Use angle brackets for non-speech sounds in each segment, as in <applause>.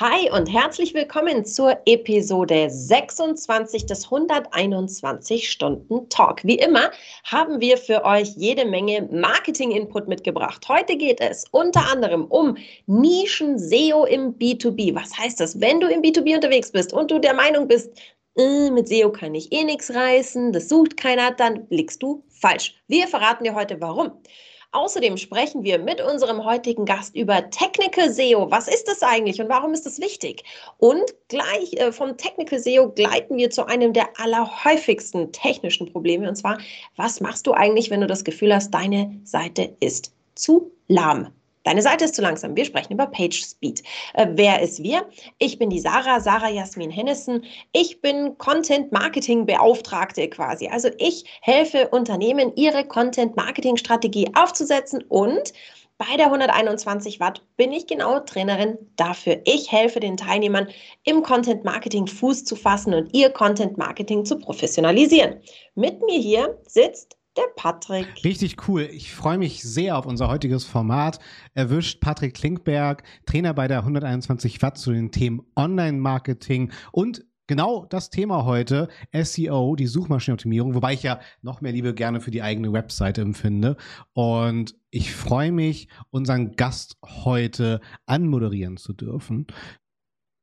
Hi und herzlich willkommen zur Episode 26 des 121 Stunden Talk. Wie immer haben wir für euch jede Menge Marketing-Input mitgebracht. Heute geht es unter anderem um Nischen-SEO im B2B. Was heißt das? Wenn du im B2B unterwegs bist und du der Meinung bist, äh, mit SEO kann ich eh nichts reißen, das sucht keiner, dann blickst du falsch. Wir verraten dir heute warum. Außerdem sprechen wir mit unserem heutigen Gast über Technical SEO. Was ist das eigentlich und warum ist das wichtig? Und gleich äh, vom Technical SEO gleiten wir zu einem der allerhäufigsten technischen Probleme und zwar, was machst du eigentlich, wenn du das Gefühl hast, deine Seite ist zu lahm? Deine Seite ist zu langsam. Wir sprechen über Page Speed. Äh, wer ist wir? Ich bin die Sarah, Sarah Jasmin Hennissen. Ich bin Content Marketing Beauftragte quasi. Also ich helfe Unternehmen, ihre Content Marketing Strategie aufzusetzen und bei der 121 Watt bin ich genau Trainerin dafür. Ich helfe den Teilnehmern im Content Marketing Fuß zu fassen und ihr Content Marketing zu professionalisieren. Mit mir hier sitzt der Patrick. Richtig cool. Ich freue mich sehr auf unser heutiges Format. Erwischt Patrick Klinkberg, Trainer bei der 121 Watt zu den Themen Online-Marketing und genau das Thema heute, SEO, die Suchmaschinenoptimierung, wobei ich ja noch mehr Liebe gerne für die eigene Webseite empfinde. Und ich freue mich, unseren Gast heute anmoderieren zu dürfen.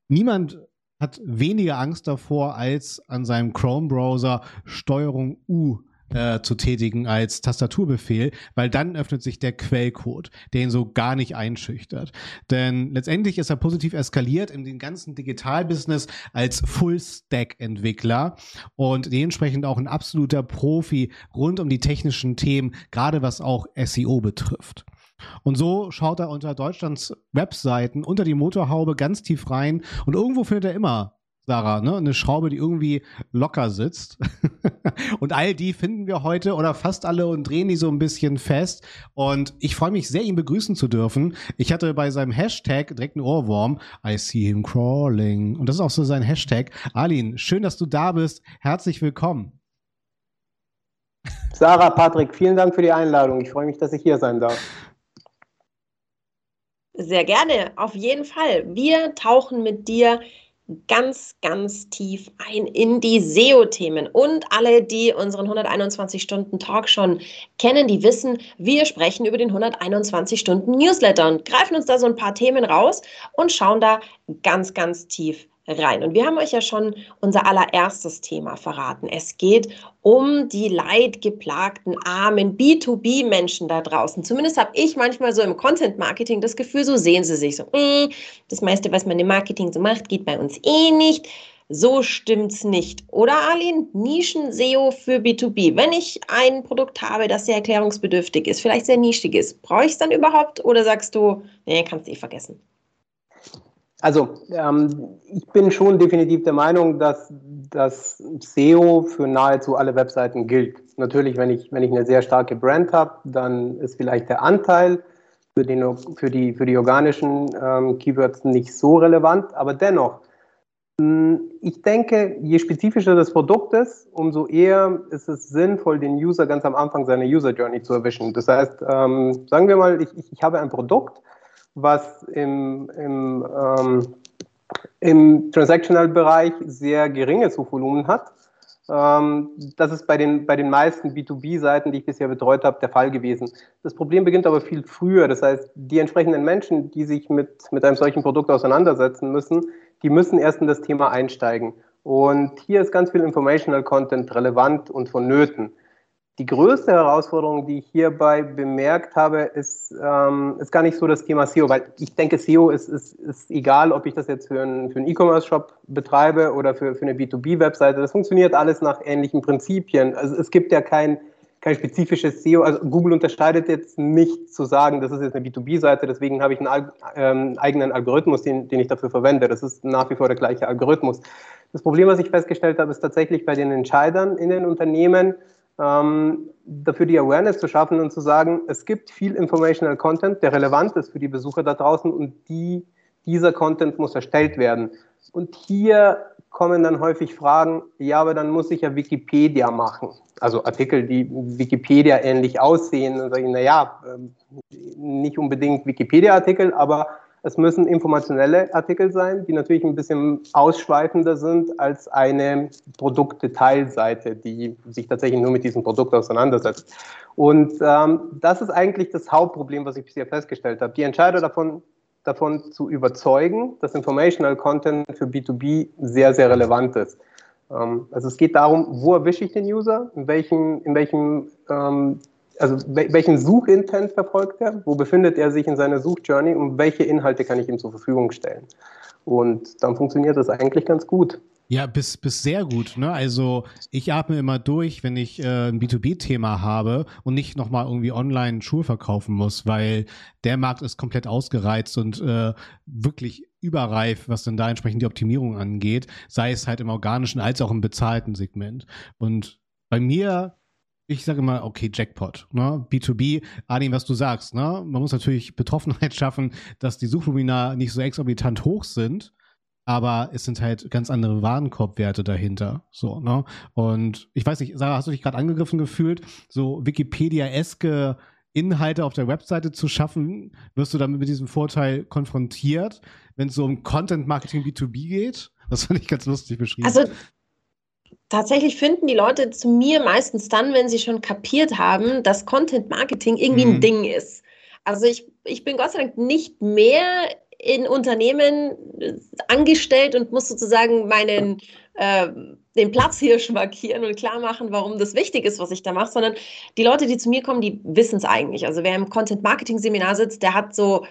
Niemand hat weniger Angst davor, als an seinem Chrome-Browser Steuerung U äh, zu tätigen als Tastaturbefehl, weil dann öffnet sich der Quellcode, der ihn so gar nicht einschüchtert. Denn letztendlich ist er positiv eskaliert in den ganzen Digitalbusiness als Full-Stack-Entwickler und dementsprechend auch ein absoluter Profi rund um die technischen Themen, gerade was auch SEO betrifft. Und so schaut er unter Deutschlands Webseiten unter die Motorhaube ganz tief rein und irgendwo findet er immer Sarah, ne? Eine Schraube, die irgendwie locker sitzt. <laughs> und all die finden wir heute oder fast alle und drehen die so ein bisschen fest. Und ich freue mich sehr, ihn begrüßen zu dürfen. Ich hatte bei seinem Hashtag direkt einen Ohrwurm. I see him crawling. Und das ist auch so sein Hashtag. Alin, schön, dass du da bist. Herzlich willkommen. Sarah, Patrick, vielen Dank für die Einladung. Ich freue mich, dass ich hier sein darf. Sehr gerne, auf jeden Fall. Wir tauchen mit dir ganz, ganz tief ein in die SEO-Themen. Und alle, die unseren 121 Stunden Talk schon kennen, die wissen, wir sprechen über den 121 Stunden Newsletter und greifen uns da so ein paar Themen raus und schauen da ganz, ganz tief rein. Und wir haben euch ja schon unser allererstes Thema verraten. Es geht um die leidgeplagten, armen B2B-Menschen da draußen. Zumindest habe ich manchmal so im Content-Marketing das Gefühl, so sehen sie sich so, mm, das meiste, was man im Marketing so macht, geht bei uns eh nicht. So stimmt's nicht. Oder Arlene, Nischen-SEO für B2B. Wenn ich ein Produkt habe, das sehr erklärungsbedürftig ist, vielleicht sehr nischig ist, brauche ich es dann überhaupt? Oder sagst du, nee, kannst du eh vergessen? Also ähm, ich bin schon definitiv der Meinung, dass das SEO für nahezu alle Webseiten gilt. Natürlich, wenn ich, wenn ich eine sehr starke Brand habe, dann ist vielleicht der Anteil für, den, für, die, für die organischen ähm, Keywords nicht so relevant, aber dennoch, mh, hm, ich denke, je spezifischer das Produkt ist, umso eher ist es sinnvoll, den User ganz am Anfang seiner User Journey zu erwischen. Das heißt, ähm, sagen wir mal, ich, ich habe ein Produkt, was im, im, ähm, im Transactional-Bereich sehr geringes Suchvolumen hat. Ähm, das ist bei den, bei den meisten B2B-Seiten, die ich bisher betreut habe, der Fall gewesen. Das Problem beginnt aber viel früher. Das heißt, die entsprechenden Menschen, die sich mit, mit einem solchen Produkt auseinandersetzen müssen, die müssen erst in das Thema einsteigen. Und hier ist ganz viel Informational Content relevant und vonnöten. Die größte Herausforderung, die ich hierbei bemerkt habe, ist, ähm, ist gar nicht so das Thema SEO, weil ich denke, SEO ist, ist, ist egal, ob ich das jetzt für einen, für E-Commerce-Shop betreibe oder für, für eine B2B-Webseite. Das funktioniert alles nach ähnlichen Prinzipien. Also es gibt ja kein, kein spezifisches SEO. Also Google unterscheidet jetzt nicht zu sagen, das ist jetzt eine B2B-Seite, deswegen habe ich einen ähm, eigenen Algorithmus, den, den ich dafür verwende. Das ist nach wie vor der gleiche Algorithmus. Das Problem, was ich festgestellt habe, ist tatsächlich bei den Entscheidern in den Unternehmen, ähm, dafür die Awareness zu schaffen und zu sagen, es gibt viel Informational Content, der relevant ist für die Besucher da draußen und die, dieser Content muss erstellt werden. Und hier kommen dann häufig Fragen, ja, aber dann muss ich ja Wikipedia machen. Also Artikel, die Wikipedia ähnlich aussehen. Und sage ich, naja, ähm, nicht unbedingt Wikipedia-Artikel, aber es müssen informationelle Artikel sein, die natürlich ein bisschen ausschweifender sind als eine Produktdetailseite, die sich tatsächlich nur mit diesem Produkt auseinandersetzt. Und ähm, das ist eigentlich das Hauptproblem, was ich bisher festgestellt habe. Die Entscheider davon, davon zu überzeugen, dass Informational Content für B2B sehr, sehr relevant ist. Ähm, also es geht darum, wo erwische ich den User, in welchem, in welchem ähm, also welchen Suchintent verfolgt er, wo befindet er sich in seiner Suchjourney und welche Inhalte kann ich ihm zur Verfügung stellen. Und dann funktioniert das eigentlich ganz gut. Ja, bis, bis sehr gut. Ne? Also ich atme immer durch, wenn ich äh, ein B2B-Thema habe und nicht nochmal irgendwie online Schuhe verkaufen muss, weil der Markt ist komplett ausgereizt und äh, wirklich überreif, was dann da entsprechend die Optimierung angeht, sei es halt im organischen als auch im bezahlten Segment. Und bei mir ich sage immer, okay, Jackpot, ne? B2B, Adin, was du sagst, ne? Man muss natürlich Betroffenheit <laughs> schaffen, dass die Suchvolumina nicht so exorbitant hoch sind, aber es sind halt ganz andere Warenkorbwerte dahinter, so, ne? Und ich weiß nicht, Sarah, hast du dich gerade angegriffen gefühlt, so Wikipedia-eske Inhalte auf der Webseite zu schaffen, wirst du damit mit diesem Vorteil konfrontiert, wenn es so um Content Marketing B2B geht? Das fand ich ganz lustig beschrieben. Also tatsächlich finden die Leute zu mir meistens dann, wenn sie schon kapiert haben, dass Content Marketing irgendwie mhm. ein Ding ist. Also ich, ich bin Gott sei Dank nicht mehr in Unternehmen äh, angestellt und muss sozusagen meinen äh, den Platz hier markieren und klar machen, warum das wichtig ist, was ich da mache, sondern die Leute, die zu mir kommen, die wissen es eigentlich. Also wer im Content Marketing Seminar sitzt, der hat so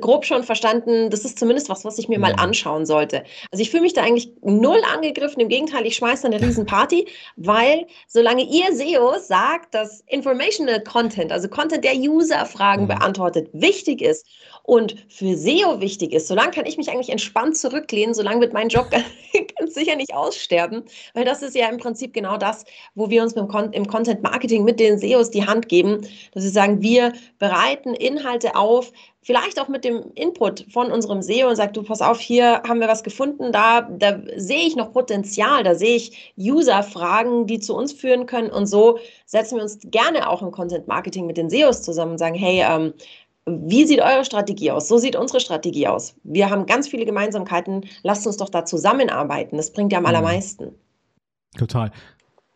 grob schon verstanden, das ist zumindest was, was ich mir mal anschauen sollte. Also ich fühle mich da eigentlich null angegriffen, im Gegenteil, ich schmeiße eine Riesenparty, weil solange ihr SEO sagt, dass Informational Content, also Content, der User-Fragen mhm. beantwortet, wichtig ist und für SEO wichtig ist, solange kann ich mich eigentlich entspannt zurücklehnen, solange wird mein Job <laughs> ganz sicher nicht aussterben, weil das ist ja im Prinzip genau das, wo wir uns im Content Marketing mit den SEOs die Hand geben, dass sie sagen, wir bereiten Inhalte auf, vielleicht auch mit dem Input von unserem SEO und sagt, du pass auf, hier haben wir was gefunden, da, da sehe ich noch Potenzial, da sehe ich User-Fragen, die zu uns führen können und so setzen wir uns gerne auch im Content Marketing mit den SEOs zusammen und sagen, hey, ähm, wie sieht eure Strategie aus? So sieht unsere Strategie aus. Wir haben ganz viele Gemeinsamkeiten. Lasst uns doch da zusammenarbeiten. Das bringt ja am mhm. allermeisten. Total.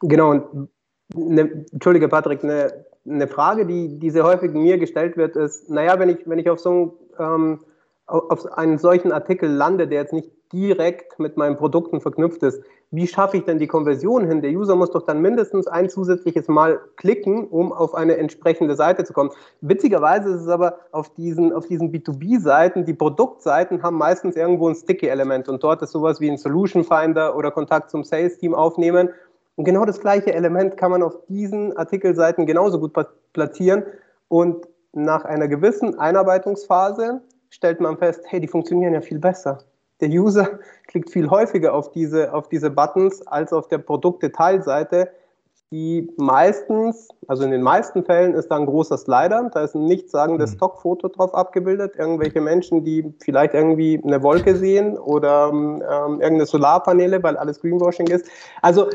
Genau. Und ne, Entschuldige, Patrick, eine eine Frage, die, die sehr häufig mir gestellt wird, ist, naja, wenn ich, wenn ich auf so ähm, auf einen solchen Artikel lande, der jetzt nicht direkt mit meinen Produkten verknüpft ist, wie schaffe ich denn die Konversion hin? Der User muss doch dann mindestens ein zusätzliches Mal klicken, um auf eine entsprechende Seite zu kommen. Witzigerweise ist es aber auf diesen, auf diesen B2B-Seiten, die Produktseiten haben meistens irgendwo ein Sticky-Element und dort ist sowas wie ein Solution Finder oder Kontakt zum Sales-Team aufnehmen und genau das gleiche Element kann man auf diesen Artikelseiten genauso gut platzieren. Und nach einer gewissen Einarbeitungsphase stellt man fest, hey, die funktionieren ja viel besser. Der User <laughs> klickt viel häufiger auf diese, auf diese Buttons als auf der Produktdetailseite, die meistens, also in den meisten Fällen ist da ein großer Slider, da ist ein nichtssagendes mhm. Stockfoto drauf abgebildet, irgendwelche Menschen, die vielleicht irgendwie eine Wolke sehen oder ähm, irgendeine Solarpaneele, weil alles Greenwashing ist. Also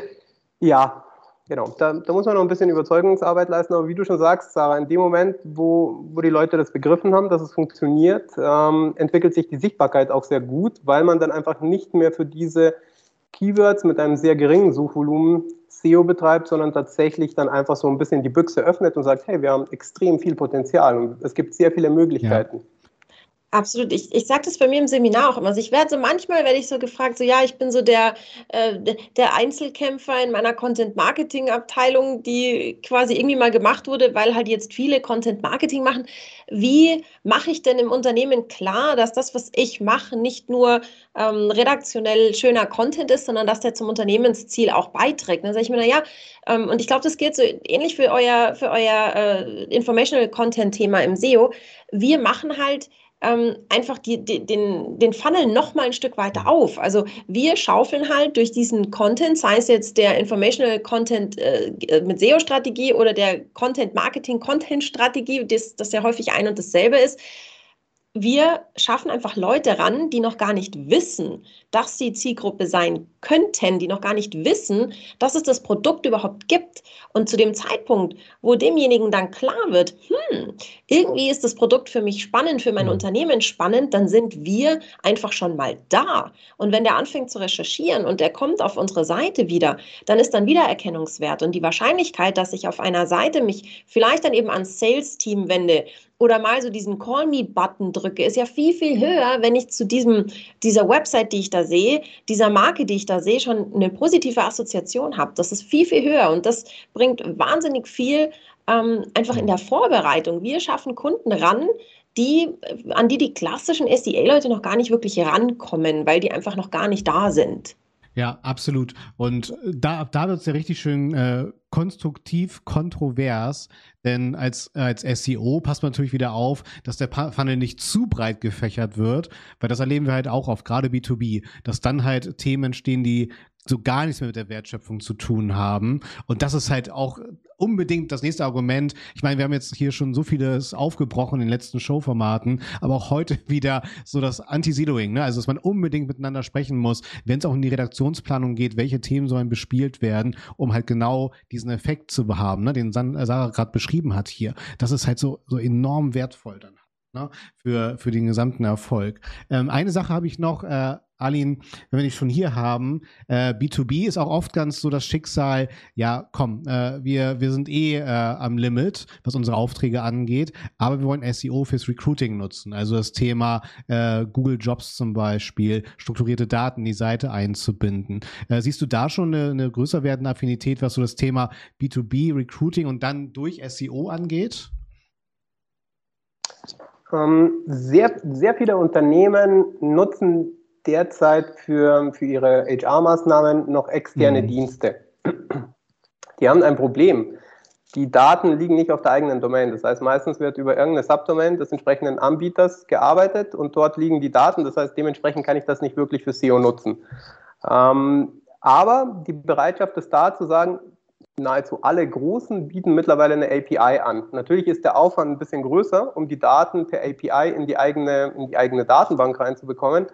ja, genau. Da, da, muss man noch ein bisschen Überzeugungsarbeit leisten. Aber wie du schon sagst, Sarah, in dem Moment, wo, wo die Leute das begriffen haben, dass es funktioniert, ähm, entwickelt sich die Sichtbarkeit auch sehr gut, weil man dann einfach nicht mehr für diese Keywords mit einem sehr geringen Suchvolumen SEO betreibt, sondern tatsächlich dann einfach so ein bisschen die Büchse öffnet und sagt, hey, wir haben extrem viel Potenzial und es gibt sehr viele Möglichkeiten. Ja. Absolut. Ich, ich sage das bei mir im Seminar auch immer. Also ich werde so manchmal werde ich so gefragt, so ja, ich bin so der, äh, der Einzelkämpfer in meiner Content-Marketing-Abteilung, die quasi irgendwie mal gemacht wurde, weil halt jetzt viele Content-Marketing machen. Wie mache ich denn im Unternehmen klar, dass das, was ich mache, nicht nur ähm, redaktionell schöner Content ist, sondern dass der zum Unternehmensziel auch beiträgt? Dann sage ich mir, naja, ähm, und ich glaube, das gilt so ähnlich für euer, für euer äh, Informational Content-Thema im SEO. Wir machen halt ähm, einfach die, die, den, den Funnel noch mal ein Stück weiter auf. Also wir schaufeln halt durch diesen Content, sei es jetzt der Informational Content äh, mit SEO-Strategie oder der Content-Marketing-Content-Strategie, das, das ja häufig ein und dasselbe ist, wir schaffen einfach Leute ran, die noch gar nicht wissen, dass sie Zielgruppe sein könnten, die noch gar nicht wissen, dass es das Produkt überhaupt gibt. Und zu dem Zeitpunkt, wo demjenigen dann klar wird, hm, irgendwie ist das Produkt für mich spannend, für mein mhm. Unternehmen spannend, dann sind wir einfach schon mal da. Und wenn der anfängt zu recherchieren und er kommt auf unsere Seite wieder, dann ist dann Wiedererkennungswert. Und die Wahrscheinlichkeit, dass ich auf einer Seite mich vielleicht dann eben ans Sales-Team wende, oder mal so diesen Call Me-Button drücke, ist ja viel, viel höher, wenn ich zu diesem, dieser Website, die ich da sehe, dieser Marke, die ich da sehe, schon eine positive Assoziation habe. Das ist viel, viel höher und das bringt wahnsinnig viel ähm, einfach in der Vorbereitung. Wir schaffen Kunden ran, die, an die die klassischen SEA-Leute noch gar nicht wirklich rankommen, weil die einfach noch gar nicht da sind. Ja, absolut. Und da, da wird es ja richtig schön äh, konstruktiv kontrovers, denn als, als SEO passt man natürlich wieder auf, dass der Funnel nicht zu breit gefächert wird, weil das erleben wir halt auch auf gerade B2B, dass dann halt Themen entstehen, die so gar nichts mehr mit der Wertschöpfung zu tun haben. Und das ist halt auch unbedingt das nächste Argument. Ich meine, wir haben jetzt hier schon so vieles aufgebrochen in den letzten Showformaten, aber auch heute <laughs> wieder so das Anti-Siloing, ne? also dass man unbedingt miteinander sprechen muss, wenn es auch in die Redaktionsplanung geht, welche Themen sollen bespielt werden, um halt genau diesen Effekt zu haben, ne? den Sarah gerade beschrieben hat hier. Das ist halt so, so enorm wertvoll dann ne? für, für den gesamten Erfolg. Ähm, eine Sache habe ich noch, äh, Alin, wenn wir dich schon hier haben, äh, B2B ist auch oft ganz so das Schicksal, ja, komm, äh, wir, wir sind eh äh, am Limit, was unsere Aufträge angeht, aber wir wollen SEO fürs Recruiting nutzen. Also das Thema äh, Google Jobs zum Beispiel, strukturierte Daten in die Seite einzubinden. Äh, siehst du da schon eine, eine größer werdende Affinität, was so das Thema B2B Recruiting und dann durch SEO angeht? Ähm, sehr, sehr viele Unternehmen nutzen derzeit für, für ihre HR-Maßnahmen noch externe mhm. Dienste. Die haben ein Problem. Die Daten liegen nicht auf der eigenen Domain. Das heißt, meistens wird über irgendeine Subdomain des entsprechenden Anbieters gearbeitet und dort liegen die Daten. Das heißt, dementsprechend kann ich das nicht wirklich für SEO nutzen. Ähm, aber die Bereitschaft ist da zu sagen, nahezu alle Großen bieten mittlerweile eine API an. Natürlich ist der Aufwand ein bisschen größer, um die Daten per API in die eigene, in die eigene Datenbank reinzubekommen.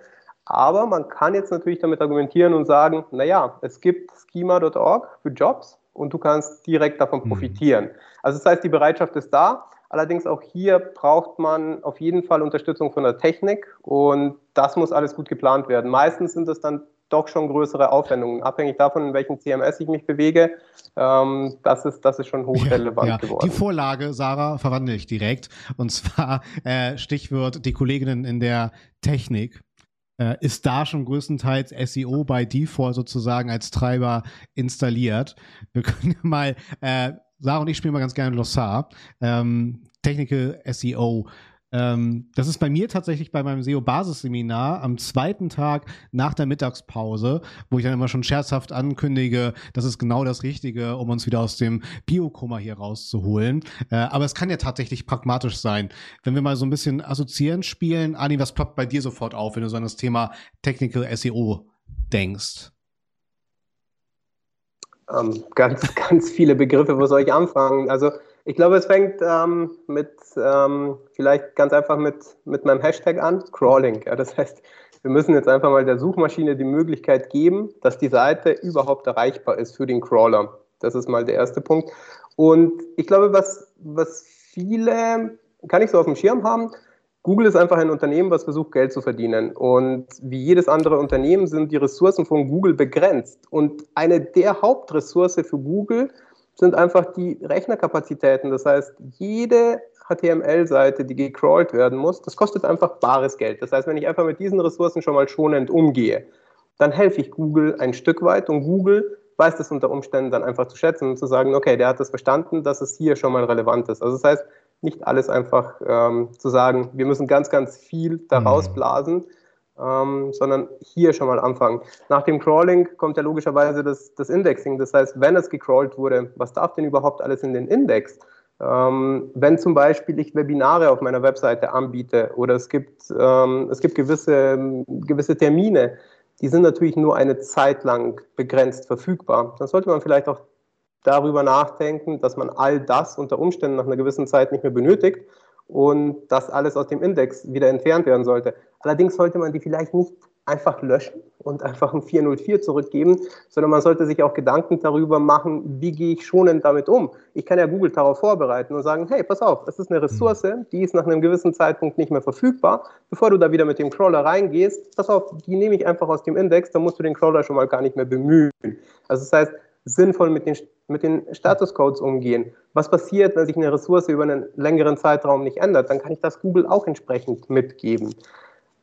Aber man kann jetzt natürlich damit argumentieren und sagen, naja, es gibt schema.org für Jobs und du kannst direkt davon mhm. profitieren. Also das heißt, die Bereitschaft ist da. Allerdings auch hier braucht man auf jeden Fall Unterstützung von der Technik und das muss alles gut geplant werden. Meistens sind es dann doch schon größere Aufwendungen, abhängig davon, in welchem CMS ich mich bewege. Ähm, das, ist, das ist schon hochrelevant ja, ja. geworden. Die Vorlage, Sarah, verwandle ich direkt. Und zwar äh, Stichwort die Kolleginnen in der Technik äh, ist da schon größtenteils SEO bei Default sozusagen als Treiber installiert. Wir <laughs> können mal, äh, Sarah und ich spielen mal ganz gerne Lossar, ähm, Technical SEO. Ähm, das ist bei mir tatsächlich bei meinem SEO-Basisseminar am zweiten Tag nach der Mittagspause, wo ich dann immer schon scherzhaft ankündige, das ist genau das Richtige, um uns wieder aus dem Biokoma hier rauszuholen. Äh, aber es kann ja tatsächlich pragmatisch sein. Wenn wir mal so ein bisschen assoziieren spielen, Ani, was ploppt bei dir sofort auf, wenn du so an das Thema Technical SEO denkst? Ähm, ganz, <laughs> ganz viele Begriffe, wo soll ich anfangen? Also ich glaube, es fängt ähm, mit ähm, vielleicht ganz einfach mit, mit meinem Hashtag an, Crawling. Ja, das heißt, wir müssen jetzt einfach mal der Suchmaschine die Möglichkeit geben, dass die Seite überhaupt erreichbar ist für den Crawler. Das ist mal der erste Punkt. Und ich glaube, was, was viele kann ich so auf dem Schirm haben, Google ist einfach ein Unternehmen, was versucht, Geld zu verdienen. Und wie jedes andere Unternehmen sind die Ressourcen von Google begrenzt. Und eine der Hauptressourcen für Google sind einfach die Rechnerkapazitäten. Das heißt, jede HTML-Seite, die gecrawlt werden muss, das kostet einfach bares Geld. Das heißt, wenn ich einfach mit diesen Ressourcen schon mal schonend umgehe, dann helfe ich Google ein Stück weit und Google weiß das unter Umständen dann einfach zu schätzen und zu sagen, okay, der hat das verstanden, dass es hier schon mal relevant ist. Also das heißt, nicht alles einfach ähm, zu sagen, wir müssen ganz, ganz viel daraus mhm. blasen, ähm, sondern hier schon mal anfangen. Nach dem Crawling kommt ja logischerweise das, das Indexing. Das heißt, wenn es gecrawlt wurde, was darf denn überhaupt alles in den Index? Ähm, wenn zum Beispiel ich Webinare auf meiner Webseite anbiete oder es gibt, ähm, es gibt gewisse, gewisse Termine, die sind natürlich nur eine Zeit lang begrenzt verfügbar, dann sollte man vielleicht auch darüber nachdenken, dass man all das unter Umständen nach einer gewissen Zeit nicht mehr benötigt und das alles aus dem Index wieder entfernt werden sollte. Allerdings sollte man die vielleicht nicht einfach löschen und einfach ein 404 zurückgeben, sondern man sollte sich auch Gedanken darüber machen, wie gehe ich schonend damit um. Ich kann ja Google darauf vorbereiten und sagen, hey, pass auf, das ist eine Ressource, die ist nach einem gewissen Zeitpunkt nicht mehr verfügbar. Bevor du da wieder mit dem Crawler reingehst, pass auf, die nehme ich einfach aus dem Index, dann musst du den Crawler schon mal gar nicht mehr bemühen. Also das heißt, sinnvoll mit den, mit den Statuscodes umgehen. Was passiert, wenn sich eine Ressource über einen längeren Zeitraum nicht ändert? Dann kann ich das Google auch entsprechend mitgeben.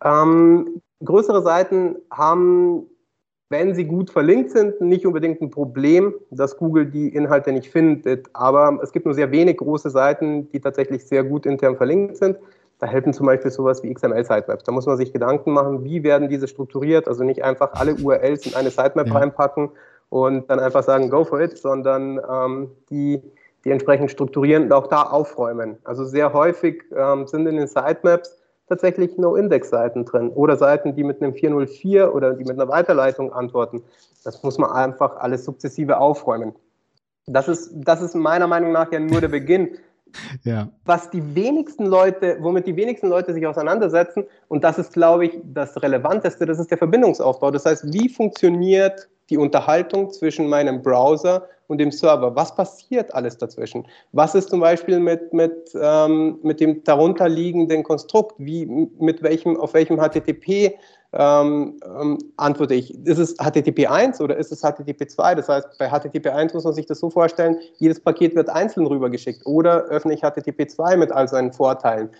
Ähm, größere Seiten haben, wenn sie gut verlinkt sind, nicht unbedingt ein Problem, dass Google die Inhalte nicht findet. Aber es gibt nur sehr wenig große Seiten, die tatsächlich sehr gut intern verlinkt sind. Da helfen zum Beispiel sowas wie XML-Sitemaps. Da muss man sich Gedanken machen, wie werden diese strukturiert. Also nicht einfach alle URLs in eine Sitemap ja. reinpacken und dann einfach sagen, go for it, sondern ähm, die, die entsprechend strukturieren und auch da aufräumen. Also sehr häufig ähm, sind in den Sitemaps tatsächlich No-Index-Seiten drin oder Seiten, die mit einem 404 oder die mit einer Weiterleitung antworten. Das muss man einfach alles sukzessive aufräumen. Das ist, das ist meiner Meinung nach ja nur der Beginn. <laughs> Ja. Was die wenigsten Leute, womit die wenigsten Leute sich auseinandersetzen, und das ist, glaube ich, das Relevanteste, das ist der Verbindungsaufbau. Das heißt, wie funktioniert die Unterhaltung zwischen meinem Browser und dem Server. Was passiert alles dazwischen? Was ist zum Beispiel mit, mit, ähm, mit dem darunterliegenden Konstrukt? Wie, mit welchem, auf welchem HTTP ähm, ähm, antworte ich? Ist es HTTP 1 oder ist es HTTP 2? Das heißt, bei HTTP 1 muss man sich das so vorstellen, jedes Paket wird einzeln rübergeschickt oder öffne ich HTTP 2 mit all seinen Vorteilen.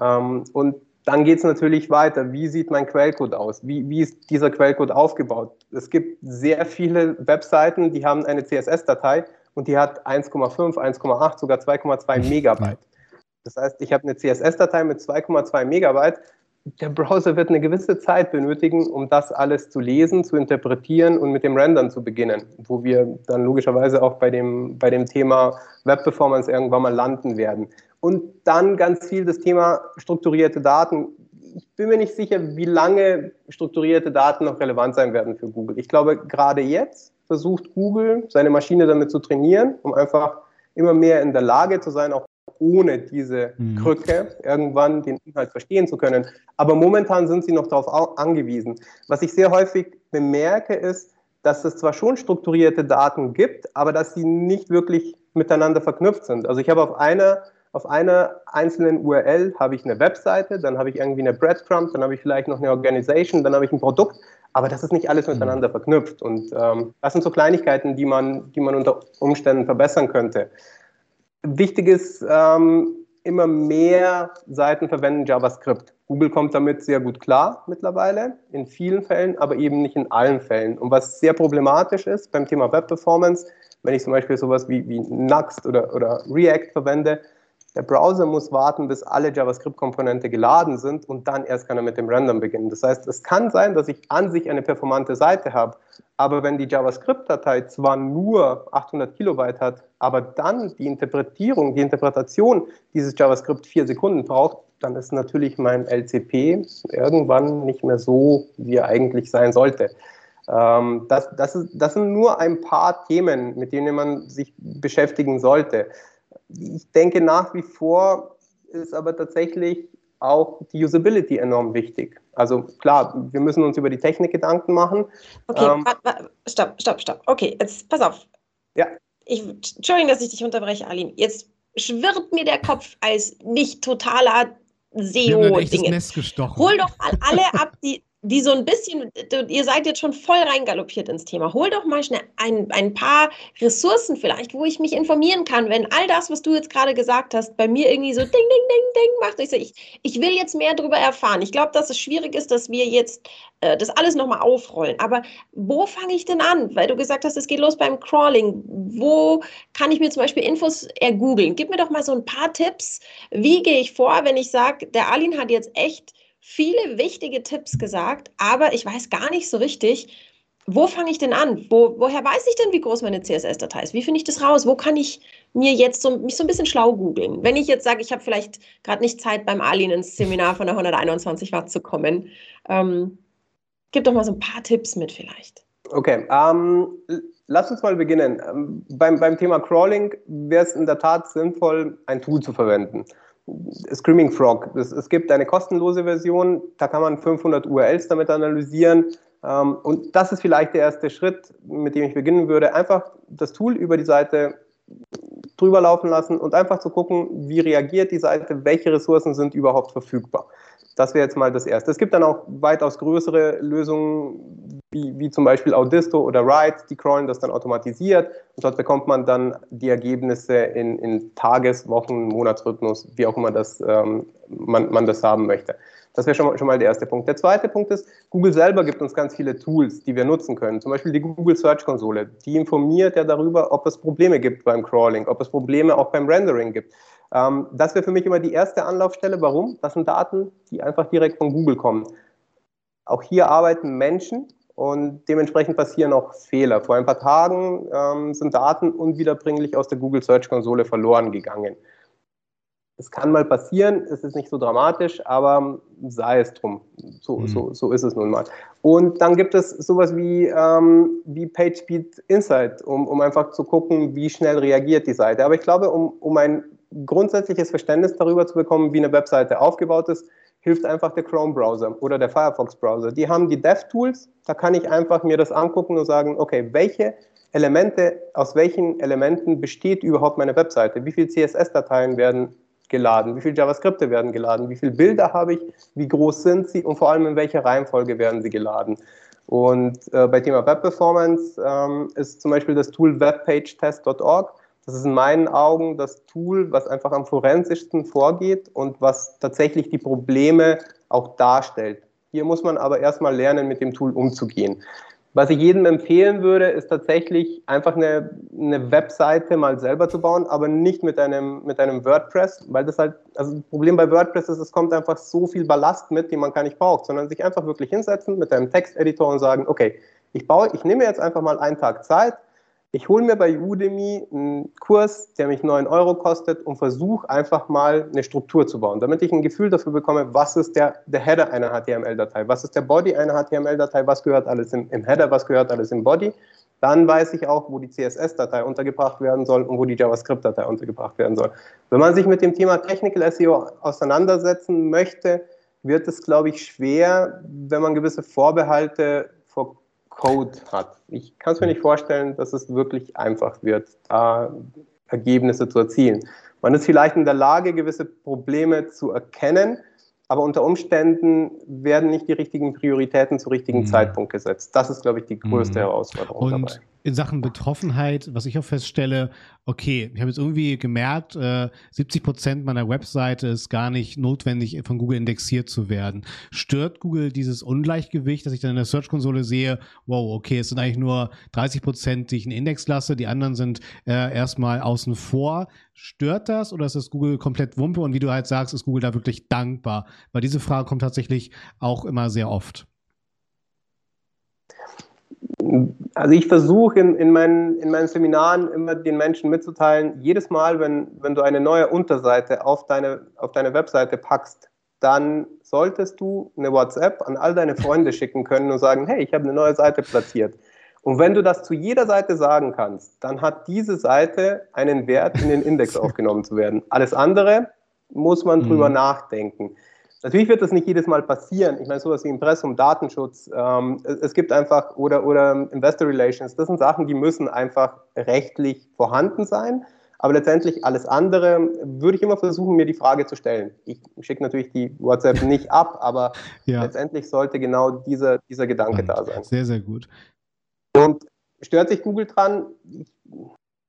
Ähm, und dann geht es natürlich weiter. Wie sieht mein Quellcode aus? Wie, wie ist dieser Quellcode aufgebaut? Es gibt sehr viele Webseiten, die haben eine CSS-Datei und die hat 1,5, 1,8, sogar 2,2 Megabyte. Das heißt, ich habe eine CSS-Datei mit 2,2 Megabyte. Der Browser wird eine gewisse Zeit benötigen, um das alles zu lesen, zu interpretieren und mit dem Rendern zu beginnen, wo wir dann logischerweise auch bei dem, bei dem Thema Web-Performance irgendwann mal landen werden. Und dann ganz viel das Thema strukturierte Daten. Ich bin mir nicht sicher, wie lange strukturierte Daten noch relevant sein werden für Google. Ich glaube, gerade jetzt versucht Google, seine Maschine damit zu trainieren, um einfach immer mehr in der Lage zu sein, auch ohne diese mhm. Krücke irgendwann den Inhalt verstehen zu können. Aber momentan sind sie noch darauf angewiesen. Was ich sehr häufig bemerke, ist, dass es zwar schon strukturierte Daten gibt, aber dass sie nicht wirklich miteinander verknüpft sind. Also ich habe auf einer auf einer einzelnen URL habe ich eine Webseite, dann habe ich irgendwie eine Breadcrumb, dann habe ich vielleicht noch eine Organisation, dann habe ich ein Produkt, aber das ist nicht alles miteinander verknüpft. Und ähm, das sind so Kleinigkeiten, die man, die man unter Umständen verbessern könnte. Wichtig ist, ähm, immer mehr Seiten verwenden JavaScript. Google kommt damit sehr gut klar mittlerweile, in vielen Fällen, aber eben nicht in allen Fällen. Und was sehr problematisch ist beim Thema Web Performance, wenn ich zum Beispiel sowas wie, wie Nuxt oder, oder React verwende, der Browser muss warten, bis alle JavaScript-Komponente geladen sind und dann erst kann er mit dem Rendern beginnen. Das heißt, es kann sein, dass ich an sich eine performante Seite habe, aber wenn die JavaScript-Datei zwar nur 800 Kilobyte hat, aber dann die Interpretierung, die Interpretation dieses JavaScript vier Sekunden braucht, dann ist natürlich mein LCP irgendwann nicht mehr so, wie er eigentlich sein sollte. Ähm, das, das, ist, das sind nur ein paar Themen, mit denen man sich beschäftigen sollte ich denke nach wie vor ist aber tatsächlich auch die Usability enorm wichtig. Also klar, wir müssen uns über die Technik Gedanken machen. Okay, ähm, stopp, stopp, stopp. Okay, jetzt pass auf. Ja. Ich, Entschuldigung, dass ich dich unterbreche, Alim. Jetzt schwirrt mir der Kopf als nicht totaler SEO-Dinge. Hol doch alle ab, die, die so ein bisschen, ihr seid jetzt schon voll reingaloppiert ins Thema. Hol doch mal schnell ein, ein paar Ressourcen vielleicht, wo ich mich informieren kann, wenn all das, was du jetzt gerade gesagt hast, bei mir irgendwie so ding, ding, ding, ding macht. Ich, so, ich, ich will jetzt mehr darüber erfahren. Ich glaube, dass es schwierig ist, dass wir jetzt äh, das alles nochmal aufrollen. Aber wo fange ich denn an? Weil du gesagt hast, es geht los beim Crawling. Wo kann ich mir zum Beispiel Infos ergoogeln? Gib mir doch mal so ein paar Tipps. Wie gehe ich vor, wenn ich sage, der Alin hat jetzt echt viele wichtige Tipps gesagt, aber ich weiß gar nicht so richtig, wo fange ich denn an? Wo, woher weiß ich denn, wie groß meine CSS-Datei ist? Wie finde ich das raus? Wo kann ich mir jetzt so, mich so ein bisschen schlau googeln? Wenn ich jetzt sage, ich habe vielleicht gerade nicht Zeit, beim Alien ins Seminar von der 121 Watt zu kommen, ähm, gib doch mal so ein paar Tipps mit vielleicht. Okay, ähm, lass uns mal beginnen. Ähm, beim, beim Thema Crawling wäre es in der Tat sinnvoll, ein Tool zu verwenden. Screaming Frog. Es, es gibt eine kostenlose Version, da kann man 500 URLs damit analysieren. Ähm, und das ist vielleicht der erste Schritt, mit dem ich beginnen würde. Einfach das Tool über die Seite drüber laufen lassen und einfach zu gucken, wie reagiert die Seite, welche Ressourcen sind überhaupt verfügbar. Das wäre jetzt mal das Erste. Es gibt dann auch weitaus größere Lösungen, wie, wie zum Beispiel Audisto oder Write, die crawlen das dann automatisiert und dort bekommt man dann die Ergebnisse in, in Tages-, Wochen-, Monatsrhythmus, wie auch immer das, ähm, man, man das haben möchte. Das wäre schon, schon mal der erste Punkt. Der zweite Punkt ist, Google selber gibt uns ganz viele Tools, die wir nutzen können. Zum Beispiel die Google Search Konsole. Die informiert ja darüber, ob es Probleme gibt beim Crawling, ob es Probleme auch beim Rendering gibt. Ähm, das wäre für mich immer die erste Anlaufstelle. Warum? Das sind Daten, die einfach direkt von Google kommen. Auch hier arbeiten Menschen und dementsprechend passieren auch Fehler. Vor ein paar Tagen ähm, sind Daten unwiederbringlich aus der Google Search Konsole verloren gegangen. Es kann mal passieren, es ist nicht so dramatisch, aber sei es drum. So, mhm. so, so ist es nun mal. Und dann gibt es sowas wie, ähm, wie PageSpeed Insight, um, um einfach zu gucken, wie schnell reagiert die Seite. Aber ich glaube, um, um ein grundsätzliches Verständnis darüber zu bekommen, wie eine Webseite aufgebaut ist, hilft einfach der Chrome-Browser oder der Firefox-Browser. Die haben die DevTools, da kann ich einfach mir das angucken und sagen, okay, welche Elemente, aus welchen Elementen besteht überhaupt meine Webseite? Wie viele CSS-Dateien werden geladen? Wie viele JavaScripte werden geladen? Wie viele Bilder habe ich? Wie groß sind sie? Und vor allem in welcher Reihenfolge werden sie geladen? Und äh, bei Thema Web Performance ähm, ist zum Beispiel das Tool webpagetest.org das ist in meinen Augen das Tool, was einfach am forensischsten vorgeht und was tatsächlich die Probleme auch darstellt. Hier muss man aber erstmal lernen, mit dem Tool umzugehen. Was ich jedem empfehlen würde, ist tatsächlich einfach eine, eine Webseite mal selber zu bauen, aber nicht mit einem, mit einem WordPress, weil das halt, also das Problem bei WordPress ist, es kommt einfach so viel Ballast mit, den man gar nicht braucht, sondern sich einfach wirklich hinsetzen mit einem Texteditor und sagen, okay, ich baue, ich nehme jetzt einfach mal einen Tag Zeit, ich hole mir bei Udemy einen Kurs, der mich 9 Euro kostet und versuche einfach mal eine Struktur zu bauen, damit ich ein Gefühl dafür bekomme, was ist der, der Header einer HTML-Datei, was ist der Body einer HTML-Datei, was gehört alles im, im Header, was gehört alles im Body. Dann weiß ich auch, wo die CSS-Datei untergebracht werden soll und wo die JavaScript-Datei untergebracht werden soll. Wenn man sich mit dem Thema Technical SEO auseinandersetzen möchte, wird es, glaube ich, schwer, wenn man gewisse Vorbehalte vor Code hat. Ich kann es mir nicht vorstellen, dass es wirklich einfach wird, da Ergebnisse zu erzielen. Man ist vielleicht in der Lage, gewisse Probleme zu erkennen, aber unter Umständen werden nicht die richtigen Prioritäten zu richtigen mhm. Zeitpunkt gesetzt. Das ist, glaube ich, die größte mhm. Herausforderung Und dabei in Sachen Betroffenheit, was ich auch feststelle, okay, ich habe jetzt irgendwie gemerkt, äh, 70 Prozent meiner Webseite ist gar nicht notwendig, von Google indexiert zu werden. Stört Google dieses Ungleichgewicht, dass ich dann in der Search-Konsole sehe, wow, okay, es sind eigentlich nur 30 Prozent, die ich einen Index lasse, die anderen sind äh, erstmal außen vor. Stört das oder ist das Google komplett Wumpe? Und wie du halt sagst, ist Google da wirklich dankbar? Weil diese Frage kommt tatsächlich auch immer sehr oft. Also ich versuche in, in, meinen, in meinen Seminaren immer den Menschen mitzuteilen, jedes Mal, wenn, wenn du eine neue Unterseite auf deine, auf deine Webseite packst, dann solltest du eine WhatsApp an all deine Freunde schicken können und sagen, hey, ich habe eine neue Seite platziert. Und wenn du das zu jeder Seite sagen kannst, dann hat diese Seite einen Wert, in den Index <laughs> aufgenommen zu werden. Alles andere muss man mhm. drüber nachdenken. Natürlich wird das nicht jedes Mal passieren. Ich meine, sowas wie Impressum, Datenschutz, ähm, es gibt einfach, oder, oder Investor Relations, das sind Sachen, die müssen einfach rechtlich vorhanden sein. Aber letztendlich alles andere würde ich immer versuchen, mir die Frage zu stellen. Ich schicke natürlich die WhatsApp <laughs> nicht ab, aber ja. letztendlich sollte genau dieser, dieser Gedanke da sein. Sehr, sehr gut. Und stört sich Google dran? Ich,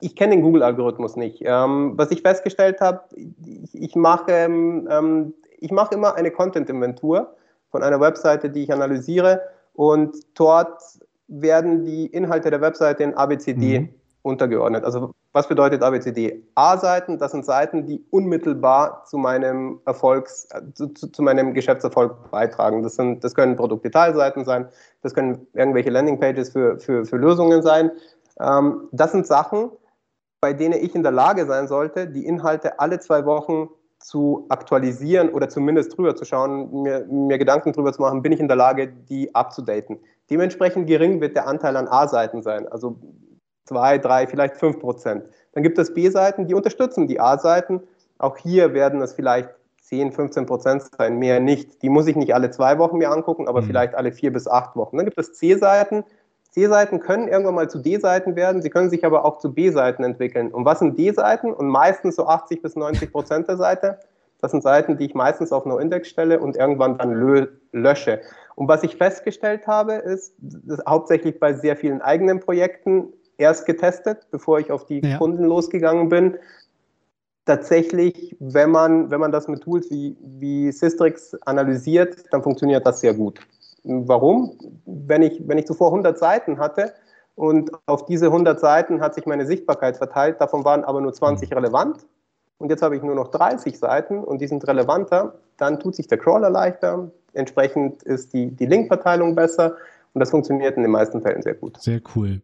ich kenne den Google-Algorithmus nicht. Ähm, was ich festgestellt habe, ich, ich mache ähm, ich mache immer eine Content-Inventur von einer Webseite, die ich analysiere und dort werden die Inhalte der Webseite in ABCD mhm. untergeordnet. Also Was bedeutet ABCD? A-Seiten, das sind Seiten, die unmittelbar zu meinem Erfolgs, äh, zu, zu, meinem Geschäftserfolg beitragen. Das, sind, das können Produktdetailseiten sein, das können irgendwelche Landingpages für, für, für Lösungen sein. Ähm, das sind Sachen, bei denen ich in der Lage sein sollte, die Inhalte alle zwei Wochen zu aktualisieren oder zumindest drüber zu schauen, mir, mir Gedanken drüber zu machen, bin ich in der Lage, die abzudaten. Dementsprechend gering wird der Anteil an A-Seiten sein, also zwei, drei, vielleicht fünf Prozent. Dann gibt es B-Seiten, die unterstützen die A-Seiten. Auch hier werden es vielleicht 10, 15 Prozent sein, mehr nicht. Die muss ich nicht alle zwei Wochen mir angucken, aber mhm. vielleicht alle vier bis acht Wochen. Dann gibt es C-Seiten. C-Seiten können irgendwann mal zu D-Seiten werden, sie können sich aber auch zu B-Seiten entwickeln. Und was sind D-Seiten? Und meistens so 80 bis 90 Prozent der Seite. Das sind Seiten, die ich meistens auf No-Index stelle und irgendwann dann lösche. Und was ich festgestellt habe, ist, hauptsächlich bei sehr vielen eigenen Projekten erst getestet, bevor ich auf die ja. Kunden losgegangen bin. Tatsächlich, wenn man, wenn man das mit Tools wie, wie Systrix analysiert, dann funktioniert das sehr gut. Warum? Wenn ich, wenn ich zuvor 100 Seiten hatte und auf diese 100 Seiten hat sich meine Sichtbarkeit verteilt, davon waren aber nur 20 mhm. relevant und jetzt habe ich nur noch 30 Seiten und die sind relevanter, dann tut sich der Crawler leichter, Entsprechend ist die, die Linkverteilung besser und das funktioniert in den meisten Fällen sehr gut. Sehr cool.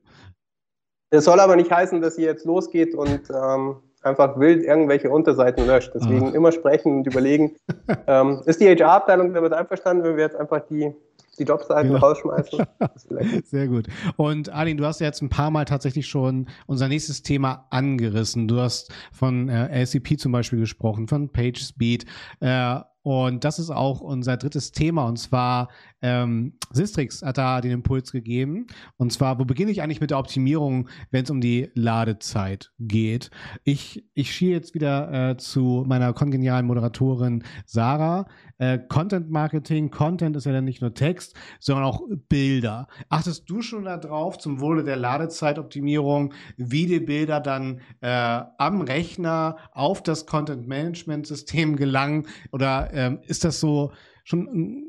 Das soll aber nicht heißen, dass ihr jetzt losgeht und ähm, einfach wild irgendwelche Unterseiten löscht. Deswegen Ach. immer sprechen und überlegen. <laughs> ähm, ist die HR-Abteilung damit einverstanden, wenn wir jetzt einfach die die Jobseiten genau. rausschmeißen. <laughs> Sehr gut. Und Arlin, du hast ja jetzt ein paar Mal tatsächlich schon unser nächstes Thema angerissen. Du hast von äh, LCP zum Beispiel gesprochen, von PageSpeed. Äh, und das ist auch unser drittes Thema. Und zwar, ähm, Sistrix hat da den Impuls gegeben. Und zwar, wo beginne ich eigentlich mit der Optimierung, wenn es um die Ladezeit geht? Ich, ich schiere jetzt wieder äh, zu meiner kongenialen Moderatorin Sarah. Äh, Content Marketing, Content ist ja dann nicht nur Text, sondern auch Bilder. Achtest du schon darauf, zum Wohle der Ladezeitoptimierung, wie die Bilder dann äh, am Rechner auf das Content Management System gelangen? Oder ähm, ist das so schon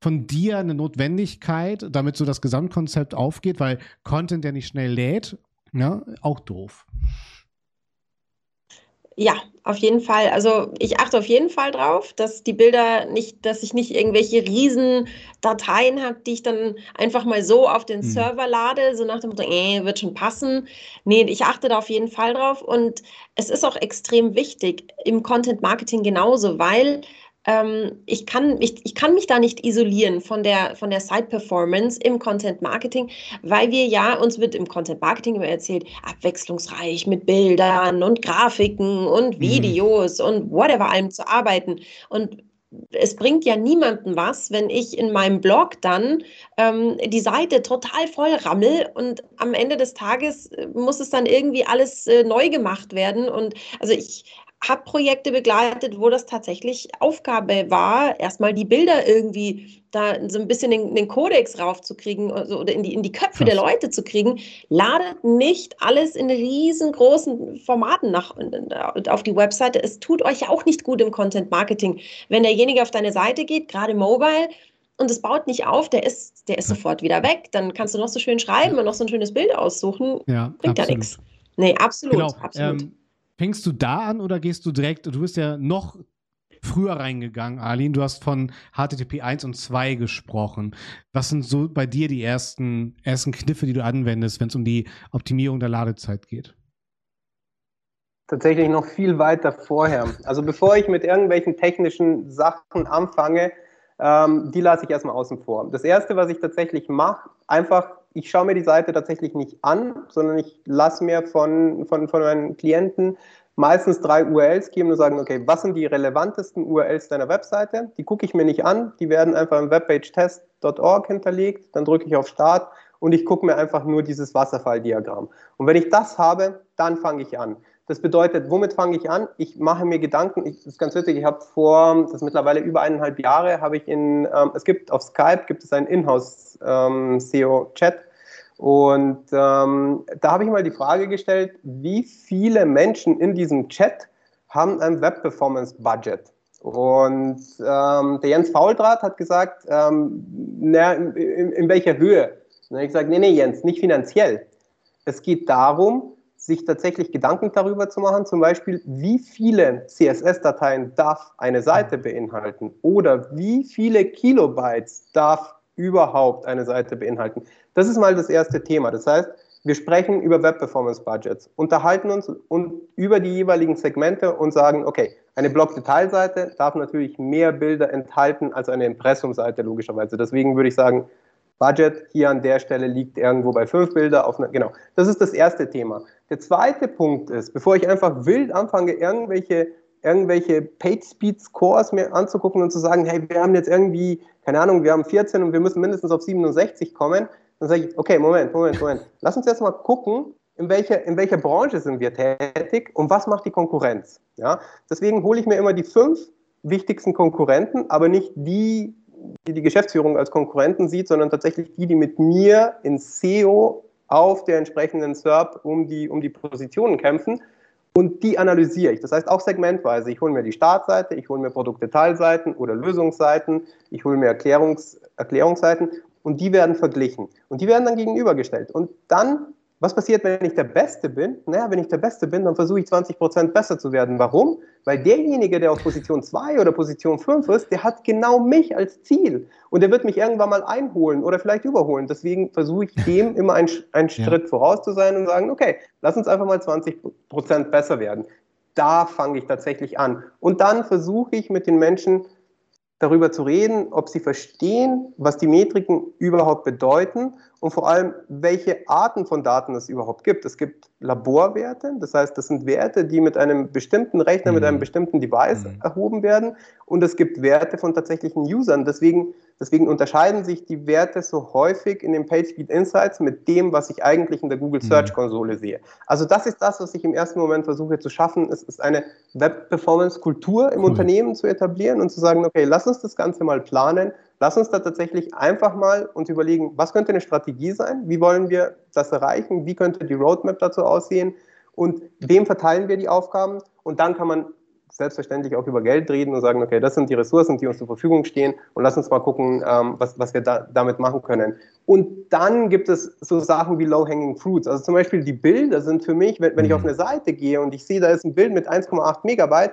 von dir eine Notwendigkeit, damit so das Gesamtkonzept aufgeht? Weil Content, der nicht schnell lädt, ja, auch doof. Ja, auf jeden Fall. Also ich achte auf jeden Fall drauf, dass die Bilder nicht, dass ich nicht irgendwelche riesen Dateien habe, die ich dann einfach mal so auf den mhm. Server lade, so nach dem Motto, äh, wird schon passen. Nee, ich achte da auf jeden Fall drauf und es ist auch extrem wichtig im Content Marketing genauso, weil ähm, ich, kann, ich, ich kann mich da nicht isolieren von der, von der Side-Performance im Content Marketing, weil wir ja, uns wird im Content Marketing immer erzählt, abwechslungsreich mit Bildern und Grafiken und mhm. Videos mhm. und whatever allem zu arbeiten. Und es bringt ja niemandem was, wenn ich in meinem Blog dann ähm, die Seite total voll rammel und am Ende des Tages äh, muss es dann irgendwie alles äh, neu gemacht werden. Und also ich habe Projekte begleitet, wo das tatsächlich Aufgabe war, erstmal die Bilder irgendwie da so ein bisschen den, den Kodex raufzukriegen also, oder in die, in die Köpfe Krass. der Leute zu kriegen. Ladet nicht alles in riesengroßen Formaten nach, auf die Webseite. Es tut euch ja auch nicht gut im Content Marketing. Wenn derjenige auf deine Seite geht, gerade mobile, und es baut nicht auf, der ist, der ist sofort wieder weg. Dann kannst du noch so schön schreiben und noch so ein schönes Bild aussuchen. Ja, Bringt absolut. ja nichts. Nee, absolut. Genau. absolut. Ähm, Fängst du da an oder gehst du direkt, du bist ja noch früher reingegangen, Arlin, du hast von HTTP 1 und 2 gesprochen. Was sind so bei dir die ersten, ersten Kniffe, die du anwendest, wenn es um die Optimierung der Ladezeit geht? Tatsächlich noch viel weiter vorher. Also bevor ich mit irgendwelchen technischen Sachen anfange, ähm, die lasse ich erstmal außen vor. Das Erste, was ich tatsächlich mache, einfach, ich schaue mir die Seite tatsächlich nicht an, sondern ich lasse mir von, von, von meinen Klienten meistens drei URLs geben und sagen, okay, was sind die relevantesten URLs deiner Webseite? Die gucke ich mir nicht an, die werden einfach im webpagetest.org hinterlegt, dann drücke ich auf Start und ich gucke mir einfach nur dieses Wasserfalldiagramm. Und wenn ich das habe, dann fange ich an. Das bedeutet, womit fange ich an? Ich mache mir Gedanken, ich, das ist ganz witzig, ich habe vor, das ist mittlerweile über eineinhalb Jahre, habe ich in, ähm, es gibt auf Skype, gibt es einen Inhouse-SEO-Chat ähm, und ähm, da habe ich mal die Frage gestellt, wie viele Menschen in diesem Chat haben ein Web-Performance-Budget? Und ähm, der Jens Fauldraht hat gesagt, ähm, na, in, in, welcher Höhe? Und ich gesagt, nee, nee, Jens, nicht finanziell. Es geht darum, sich tatsächlich Gedanken darüber zu machen, zum Beispiel, wie viele CSS-Dateien darf eine Seite beinhalten oder wie viele Kilobytes darf überhaupt eine Seite beinhalten. Das ist mal das erste Thema. Das heißt, wir sprechen über Web Performance Budgets, unterhalten uns und über die jeweiligen Segmente und sagen, okay, eine Blog-Detailseite darf natürlich mehr Bilder enthalten als eine Impressumseite logischerweise. Deswegen würde ich sagen, Budget hier an der Stelle liegt irgendwo bei fünf Bilder auf genau. Das ist das erste Thema. Der zweite Punkt ist, bevor ich einfach wild anfange, irgendwelche irgendwelche Page Speed Scores mir anzugucken und zu sagen, hey, wir haben jetzt irgendwie, keine Ahnung, wir haben 14 und wir müssen mindestens auf 67 kommen, dann sage ich, okay, Moment, Moment, Moment. Lass uns jetzt mal gucken, in welcher, in welcher Branche sind wir tätig und was macht die Konkurrenz. Ja? Deswegen hole ich mir immer die fünf wichtigsten Konkurrenten, aber nicht die, die die Geschäftsführung als Konkurrenten sieht, sondern tatsächlich die, die mit mir in SEO auf der entsprechenden SERP um die, um die Positionen kämpfen. Und die analysiere ich. Das heißt auch segmentweise. Ich hole mir die Startseite, ich hole mir Produktdetailseiten oder Lösungsseiten, ich hole mir Erklärungs, Erklärungsseiten und die werden verglichen. Und die werden dann gegenübergestellt. Und dann, was passiert, wenn ich der Beste bin? Naja, wenn ich der Beste bin, dann versuche ich 20% besser zu werden. Warum? Weil derjenige, der auf Position 2 oder Position 5 ist, der hat genau mich als Ziel. Und der wird mich irgendwann mal einholen oder vielleicht überholen. Deswegen versuche ich dem immer einen, einen Schritt ja. voraus zu sein und sagen, okay, lass uns einfach mal 20% besser werden. Da fange ich tatsächlich an. Und dann versuche ich mit den Menschen darüber zu reden, ob sie verstehen, was die Metriken überhaupt bedeuten und vor allem, welche Arten von Daten es überhaupt gibt. Es gibt Laborwerte, das heißt, das sind Werte, die mit einem bestimmten Rechner, mhm. mit einem bestimmten Device mhm. erhoben werden und es gibt Werte von tatsächlichen Usern. Deswegen Deswegen unterscheiden sich die Werte so häufig in den PageSpeed Insights mit dem, was ich eigentlich in der Google mhm. Search Konsole sehe. Also das ist das, was ich im ersten Moment versuche zu schaffen. Es ist eine Web-Performance-Kultur im cool. Unternehmen zu etablieren und zu sagen, okay, lass uns das Ganze mal planen. Lass uns da tatsächlich einfach mal uns überlegen, was könnte eine Strategie sein? Wie wollen wir das erreichen? Wie könnte die Roadmap dazu aussehen? Und wem verteilen wir die Aufgaben? Und dann kann man selbstverständlich auch über Geld reden und sagen, okay, das sind die Ressourcen, die uns zur Verfügung stehen und lass uns mal gucken, ähm, was, was wir da, damit machen können. Und dann gibt es so Sachen wie Low-Hanging Fruits. Also zum Beispiel die Bilder sind für mich, wenn, wenn ich auf mhm. eine Seite gehe und ich sehe, da ist ein Bild mit 1,8 Megabyte,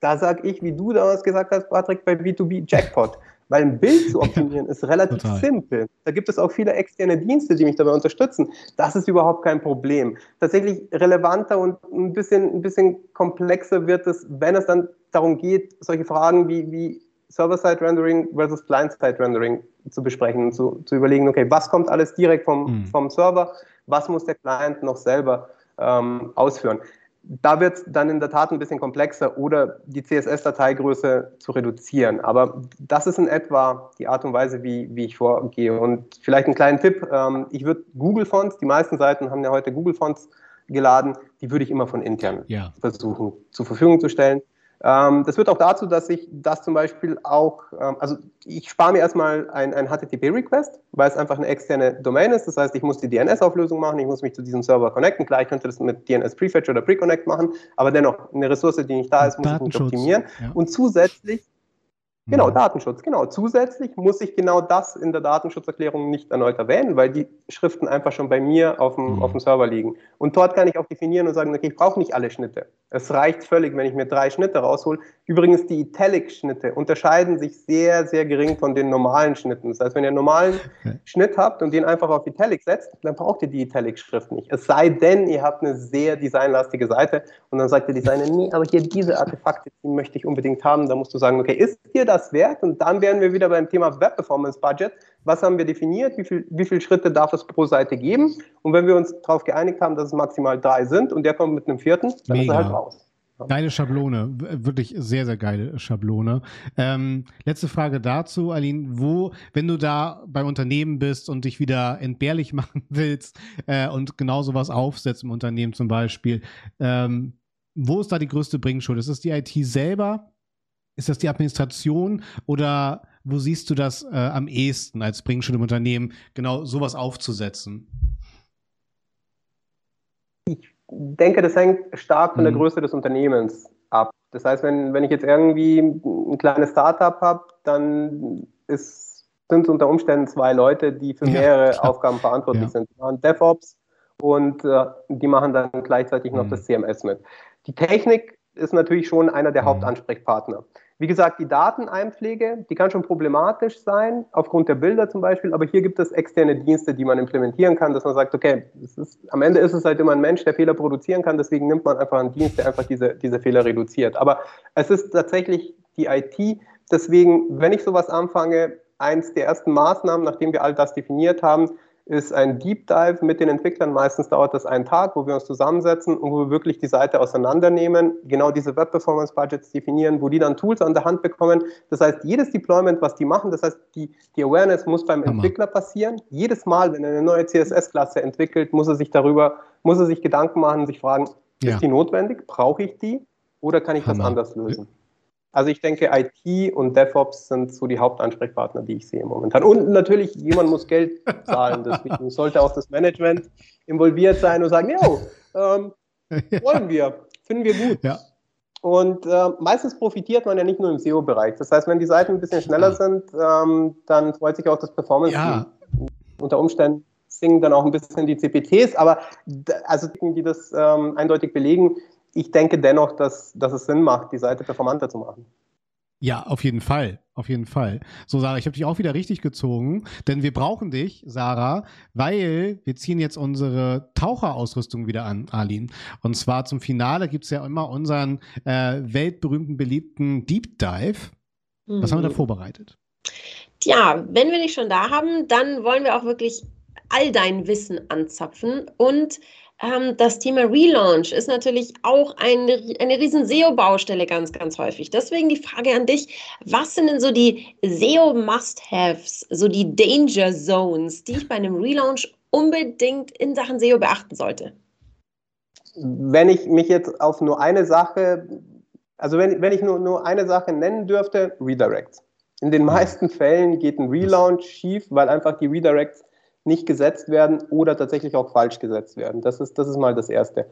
da sage ich, wie du damals gesagt hast, Patrick, bei B2B Jackpot. Weil ein Bild zu <laughs> optimieren ist relativ Total. simpel. Da gibt es auch viele externe Dienste, die mich dabei unterstützen. Das ist überhaupt kein Problem. Tatsächlich relevanter und ein bisschen, ein bisschen komplexer wird es, wenn es dann darum geht, solche Fragen wie, wie Server-Side-Rendering versus Client-Side-Rendering zu besprechen und zu, zu überlegen, okay, was kommt alles direkt vom, mhm. vom Server, was muss der Client noch selber ähm, ausführen da wird es dann in der Tat ein bisschen komplexer oder die CSS-Dateigröße zu reduzieren. Aber das ist in etwa die Art und Weise, wie, wie ich vorgehe. Und vielleicht einen kleinen Tipp, ähm, ich würde Google-Fonts, die meisten Seiten haben ja heute Google-Fonts geladen, die würde ich immer von intern ja. versuchen zur Verfügung zu stellen. Ähm, das führt auch dazu, dass ich das zum Beispiel auch, ähm, also ich spare mir erstmal ein, ein HTTP-Request, weil es einfach eine externe Domain ist. Das heißt, ich muss die DNS-Auflösung machen, ich muss mich zu diesem Server connecten. Klar, ich könnte das mit DNS Prefetch oder Preconnect machen, aber dennoch eine Ressource, die nicht da ist, muss ich nicht optimieren. Ja. Und zusätzlich Genau, mhm. Datenschutz, genau. Zusätzlich muss ich genau das in der Datenschutzerklärung nicht erneut erwähnen, weil die Schriften einfach schon bei mir auf dem, mhm. auf dem Server liegen. Und dort kann ich auch definieren und sagen, okay, ich brauche nicht alle Schnitte. Es reicht völlig, wenn ich mir drei Schnitte raushole. Übrigens, die Italic-Schnitte unterscheiden sich sehr, sehr gering von den normalen Schnitten. Das heißt, wenn ihr einen normalen okay. Schnitt habt und den einfach auf Italic setzt, dann braucht ihr die Italic-Schrift nicht. Es sei denn, ihr habt eine sehr designlastige Seite und dann sagt der Designer, nee, aber hier diese Artefakte, die möchte ich unbedingt haben. Da musst du sagen, okay, ist dir das wert? Und dann wären wir wieder beim Thema Web Performance Budget. Was haben wir definiert? Wie, viel, wie viele Schritte darf es pro Seite geben? Und wenn wir uns darauf geeinigt haben, dass es maximal drei sind und der kommt mit einem vierten, dann Mega. ist er halt raus. Geile Schablone, wirklich sehr, sehr geile Schablone. Ähm, letzte Frage dazu, Aline, wo, wenn du da beim Unternehmen bist und dich wieder entbehrlich <laughs> machen willst äh, und genau sowas aufsetzt im Unternehmen zum Beispiel, ähm, wo ist da die größte Bringschuld? Ist das die IT selber? Ist das die Administration oder wo siehst du das äh, am ehesten als Bringschuld im Unternehmen, genau sowas aufzusetzen? Ich denke, das hängt stark von der mhm. Größe des Unternehmens ab. Das heißt, wenn, wenn ich jetzt irgendwie ein kleines Startup habe, dann ist, sind es unter Umständen zwei Leute, die für mehrere ja, Aufgaben verantwortlich ja. sind. DevOps und äh, die machen dann gleichzeitig noch mhm. das CMS mit. Die Technik ist natürlich schon einer der mhm. Hauptansprechpartner. Wie gesagt, die Dateneinpflege, die kann schon problematisch sein, aufgrund der Bilder zum Beispiel, aber hier gibt es externe Dienste, die man implementieren kann, dass man sagt, okay, ist, am Ende ist es halt immer ein Mensch, der Fehler produzieren kann, deswegen nimmt man einfach einen Dienst, der einfach diese, diese Fehler reduziert. Aber es ist tatsächlich die IT, deswegen, wenn ich sowas anfange, eins der ersten Maßnahmen, nachdem wir all das definiert haben, ist ein Deep Dive mit den Entwicklern. Meistens dauert das einen Tag, wo wir uns zusammensetzen und wo wir wirklich die Seite auseinandernehmen, genau diese Web Performance Budgets definieren, wo die dann Tools an der Hand bekommen. Das heißt, jedes Deployment, was die machen, das heißt, die, die Awareness muss beim Hammer. Entwickler passieren. Jedes Mal, wenn er eine neue CSS-Klasse entwickelt, muss er sich darüber, muss er sich Gedanken machen, sich fragen, ja. ist die notwendig? Brauche ich die? Oder kann ich Hammer. das anders lösen? Also ich denke, IT und DevOps sind so die Hauptansprechpartner, die ich sehe momentan. Und natürlich, jemand muss Geld zahlen. Deswegen <laughs> sollte auch das Management involviert sein und sagen, jo, ähm, <laughs> wollen wir, finden wir gut. Ja. Und äh, meistens profitiert man ja nicht nur im SEO-Bereich. Das heißt, wenn die Seiten ein bisschen schneller sind, ähm, dann freut sich auch das Performance. Ja. Unter Umständen singen dann auch ein bisschen die CPTs, aber also die das ähm, eindeutig belegen, ich denke dennoch, dass, dass es Sinn macht, die Seite performanter zu machen. Ja, auf jeden Fall. Auf jeden Fall. So, Sarah, ich habe dich auch wieder richtig gezogen, denn wir brauchen dich, Sarah, weil wir ziehen jetzt unsere Taucherausrüstung wieder an, Arlin. Und zwar zum Finale gibt es ja immer unseren äh, weltberühmten, beliebten Deep Dive. Was mhm. haben wir da mhm. vorbereitet? Tja, wenn wir dich schon da haben, dann wollen wir auch wirklich all dein Wissen anzapfen und ähm, das Thema Relaunch ist natürlich auch eine, eine riesen SEO-Baustelle ganz, ganz häufig. Deswegen die Frage an dich, was sind denn so die SEO-Must-Haves, so die Danger Zones, die ich bei einem Relaunch unbedingt in Sachen SEO beachten sollte? Wenn ich mich jetzt auf nur eine Sache, also wenn, wenn ich nur, nur eine Sache nennen dürfte, Redirects. In den meisten Fällen geht ein Relaunch schief, weil einfach die Redirects nicht gesetzt werden oder tatsächlich auch falsch gesetzt werden. Das ist, das ist mal das Erste.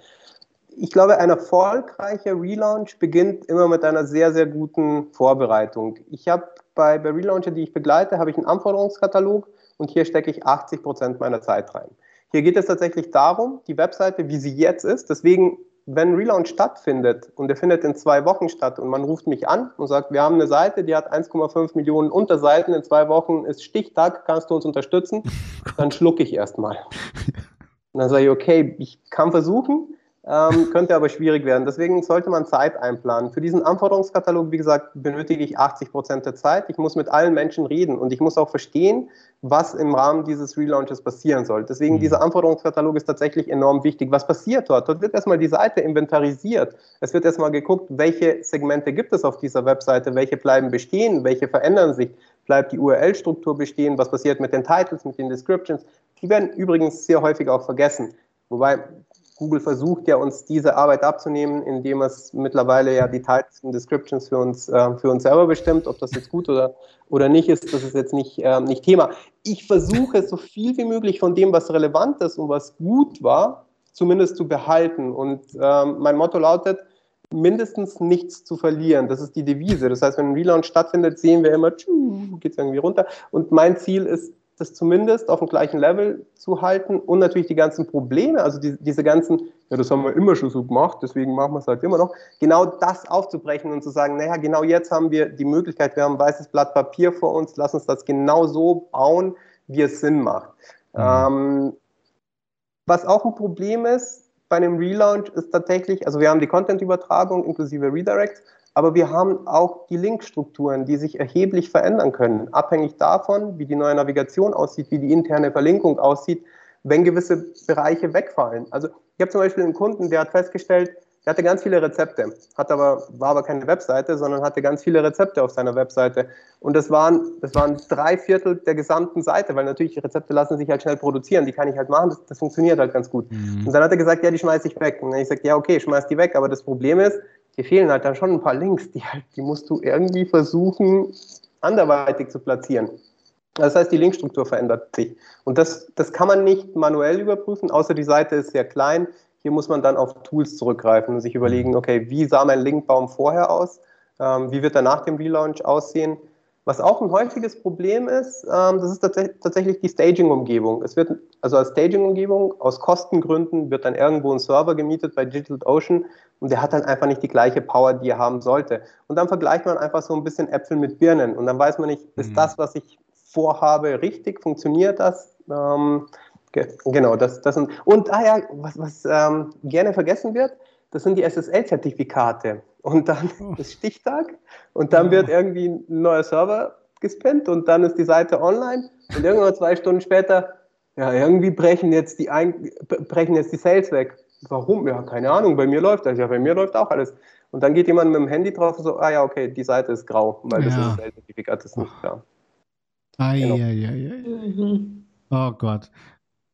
Ich glaube, ein erfolgreicher Relaunch beginnt immer mit einer sehr, sehr guten Vorbereitung. Ich habe bei, bei Relauncher, die ich begleite, habe ich einen Anforderungskatalog und hier stecke ich 80 Prozent meiner Zeit rein. Hier geht es tatsächlich darum, die Webseite, wie sie jetzt ist, deswegen wenn Relaunch stattfindet und der findet in zwei Wochen statt und man ruft mich an und sagt, wir haben eine Seite, die hat 1,5 Millionen Unterseiten, in zwei Wochen ist Stichtag, kannst du uns unterstützen? <laughs> Dann schlucke ich erstmal. Und <laughs> dann sage ich, okay, ich kann versuchen, ähm, könnte aber schwierig werden. Deswegen sollte man Zeit einplanen. Für diesen Anforderungskatalog, wie gesagt, benötige ich 80 Prozent der Zeit. Ich muss mit allen Menschen reden und ich muss auch verstehen, was im Rahmen dieses Relaunches passieren soll. Deswegen mhm. dieser Anforderungskatalog ist tatsächlich enorm wichtig. Was passiert dort? Dort wird erstmal die Seite inventarisiert. Es wird erstmal geguckt, welche Segmente gibt es auf dieser Webseite, welche bleiben bestehen, welche verändern sich. Bleibt die URL-Struktur bestehen? Was passiert mit den Titles, mit den Descriptions? Die werden übrigens sehr häufig auch vergessen. Wobei Google versucht ja uns diese Arbeit abzunehmen, indem es mittlerweile ja die Titles und Descriptions für uns, äh, für uns selber bestimmt. Ob das jetzt gut oder, oder nicht ist, das ist jetzt nicht, äh, nicht Thema. Ich versuche so viel wie möglich von dem, was relevant ist und was gut war, zumindest zu behalten. Und ähm, mein Motto lautet, mindestens nichts zu verlieren. Das ist die Devise. Das heißt, wenn ein Relaunch stattfindet, sehen wir immer, geht es irgendwie runter. Und mein Ziel ist, das zumindest auf dem gleichen Level zu halten und natürlich die ganzen Probleme, also die, diese ganzen, ja, das haben wir immer schon so gemacht, deswegen machen wir es halt immer noch, genau das aufzubrechen und zu sagen, naja, genau jetzt haben wir die Möglichkeit, wir haben ein weißes Blatt Papier vor uns, lass uns das genau so bauen, wie es Sinn macht. Mhm. Ähm, was auch ein Problem ist bei einem Relaunch, ist tatsächlich, also wir haben die Content-Übertragung inklusive Redirects, aber wir haben auch die Linkstrukturen, die sich erheblich verändern können, abhängig davon, wie die neue Navigation aussieht, wie die interne Verlinkung aussieht, wenn gewisse Bereiche wegfallen. Also ich habe zum Beispiel einen Kunden, der hat festgestellt, der hatte ganz viele Rezepte, hat aber, war aber keine Webseite, sondern hatte ganz viele Rezepte auf seiner Webseite. Und das waren, das waren drei Viertel der gesamten Seite, weil natürlich Rezepte lassen sich halt schnell produzieren, die kann ich halt machen, das, das funktioniert halt ganz gut. Mhm. Und dann hat er gesagt, ja, die schmeiße ich weg. Und dann habe ich gesagt, ja, okay, schmeiß die weg, aber das Problem ist, dir fehlen halt dann schon ein paar Links, die, halt, die musst du irgendwie versuchen, anderweitig zu platzieren. Das heißt, die Linkstruktur verändert sich. Und das, das kann man nicht manuell überprüfen, außer die Seite ist sehr klein. Hier muss man dann auf Tools zurückgreifen und sich überlegen, okay, wie sah mein Linkbaum vorher aus? Ähm, wie wird er nach dem Relaunch aussehen? Was auch ein häufiges Problem ist, ähm, das ist tats tatsächlich die Staging-Umgebung. Es wird, also als Staging-Umgebung, aus Kostengründen wird dann irgendwo ein Server gemietet bei DigitalOcean und der hat dann einfach nicht die gleiche Power, die er haben sollte. Und dann vergleicht man einfach so ein bisschen Äpfel mit Birnen und dann weiß man nicht, ist mhm. das, was ich vorhabe, richtig? Funktioniert das? Ähm, genau, das, das sind, und ah ja, was, was ähm, gerne vergessen wird, das sind die SSL-Zertifikate. Und dann <laughs> ist Stichtag und dann wird irgendwie ein neuer Server gespinnt und dann ist die Seite online und irgendwann zwei Stunden später, ja, irgendwie brechen jetzt die, Ein brechen jetzt die Sales weg. Warum? Ja, keine Ahnung, bei mir läuft das. Ja, bei mir läuft auch alles. Und dann geht jemand mit dem Handy drauf und so, ah ja, okay, die Seite ist grau, weil ja. das SSL-Zertifikat ist nicht da. Ai, genau. ai, ai, ai. Mhm. Oh Gott.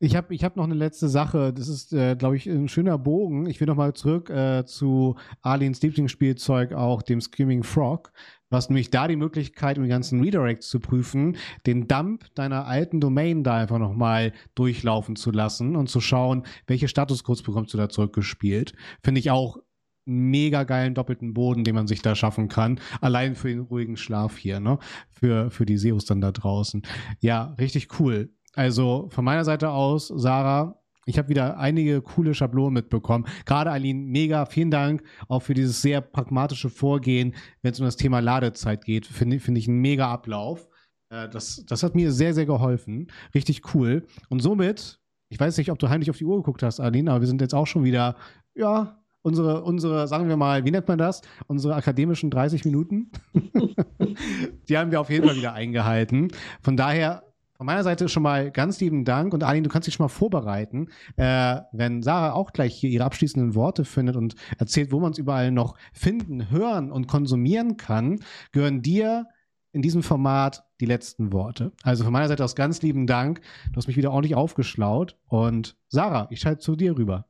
Ich habe ich hab noch eine letzte Sache. Das ist, äh, glaube ich, ein schöner Bogen. Ich will noch mal zurück äh, zu Arlins Lieblingsspielzeug, auch dem Screaming Frog. Hast nämlich da die Möglichkeit, um die ganzen Redirects zu prüfen, den Dump deiner alten Domain da einfach noch mal durchlaufen zu lassen und zu schauen, welche Statuscodes bekommst du da zurückgespielt. Finde ich auch mega geilen doppelten Boden, den man sich da schaffen kann. Allein für den ruhigen Schlaf hier, ne? Für, für die SEOs dann da draußen. Ja, richtig cool. Also von meiner Seite aus, Sarah, ich habe wieder einige coole Schablonen mitbekommen. Gerade Aline, mega, vielen Dank auch für dieses sehr pragmatische Vorgehen, wenn es um das Thema Ladezeit geht. Finde find ich ein mega Ablauf. Äh, das, das hat mir sehr, sehr geholfen. Richtig cool. Und somit, ich weiß nicht, ob du heimlich auf die Uhr geguckt hast, Aline, aber wir sind jetzt auch schon wieder, ja, unsere, unsere, sagen wir mal, wie nennt man das? Unsere akademischen 30 Minuten. <laughs> die haben wir auf jeden Fall wieder eingehalten. Von daher von meiner Seite schon mal ganz lieben Dank und Arlene, du kannst dich schon mal vorbereiten, äh, wenn Sarah auch gleich hier ihre abschließenden Worte findet und erzählt, wo man es überall noch finden, hören und konsumieren kann, gehören dir in diesem Format die letzten Worte. Also von meiner Seite aus ganz lieben Dank. Du hast mich wieder ordentlich aufgeschlaut und Sarah, ich schalte zu dir rüber.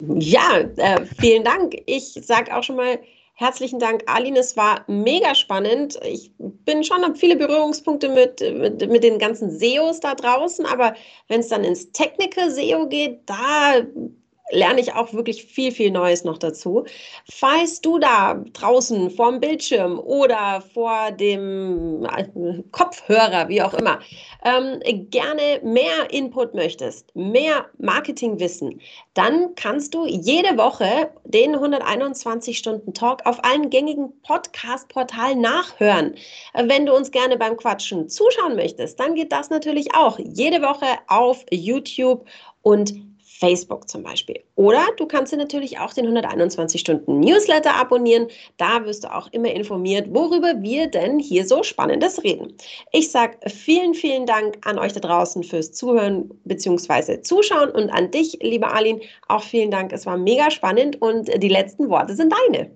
Ja, äh, vielen Dank. Ich sage auch schon mal Herzlichen Dank, Aline. Es war mega spannend. Ich bin schon habe viele Berührungspunkte mit, mit, mit den ganzen SEOs da draußen, aber wenn es dann ins Technical SEO geht, da lerne ich auch wirklich viel, viel Neues noch dazu. Falls du da draußen vorm Bildschirm oder vor dem äh, Kopfhörer, wie auch immer, ähm, gerne mehr Input möchtest, mehr Marketingwissen, dann kannst du jede Woche den 121-Stunden-Talk auf allen gängigen Podcast-Portalen nachhören. Wenn du uns gerne beim Quatschen zuschauen möchtest, dann geht das natürlich auch jede Woche auf YouTube und Facebook zum Beispiel. Oder du kannst dir natürlich auch den 121 Stunden Newsletter abonnieren. Da wirst du auch immer informiert, worüber wir denn hier so Spannendes reden. Ich sage vielen, vielen Dank an euch da draußen fürs Zuhören bzw. Zuschauen und an dich, liebe Arlin, auch vielen Dank. Es war mega spannend und die letzten Worte sind deine.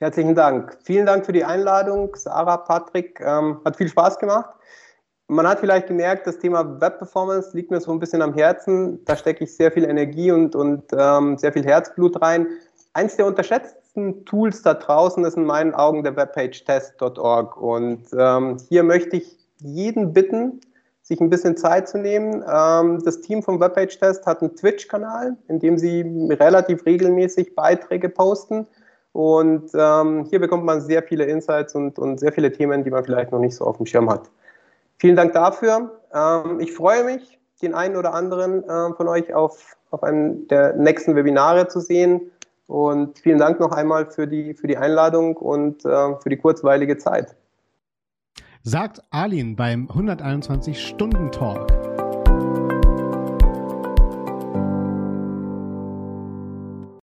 Herzlichen Dank. Vielen Dank für die Einladung, Sarah, Patrick. Ähm, hat viel Spaß gemacht man hat vielleicht gemerkt, das Thema Web-Performance liegt mir so ein bisschen am Herzen. Da stecke ich sehr viel Energie und, und ähm, sehr viel Herzblut rein. Eins der unterschätzten Tools da draußen ist in meinen Augen der Webpage-Test.org. Und ähm, hier möchte ich jeden bitten, sich ein bisschen Zeit zu nehmen. Ähm, das Team vom Webpage-Test hat einen Twitch-Kanal, in dem sie relativ regelmäßig Beiträge posten. Und ähm, hier bekommt man sehr viele Insights und, und sehr viele Themen, die man vielleicht noch nicht so auf dem Schirm hat. Vielen Dank dafür. Ähm, ich freue mich, den einen oder anderen äh, von euch auf, auf einem der nächsten Webinare zu sehen. Und vielen Dank noch einmal für die, für die Einladung und äh, für die kurzweilige Zeit. Sagt Arlin beim 121 Stunden Talk.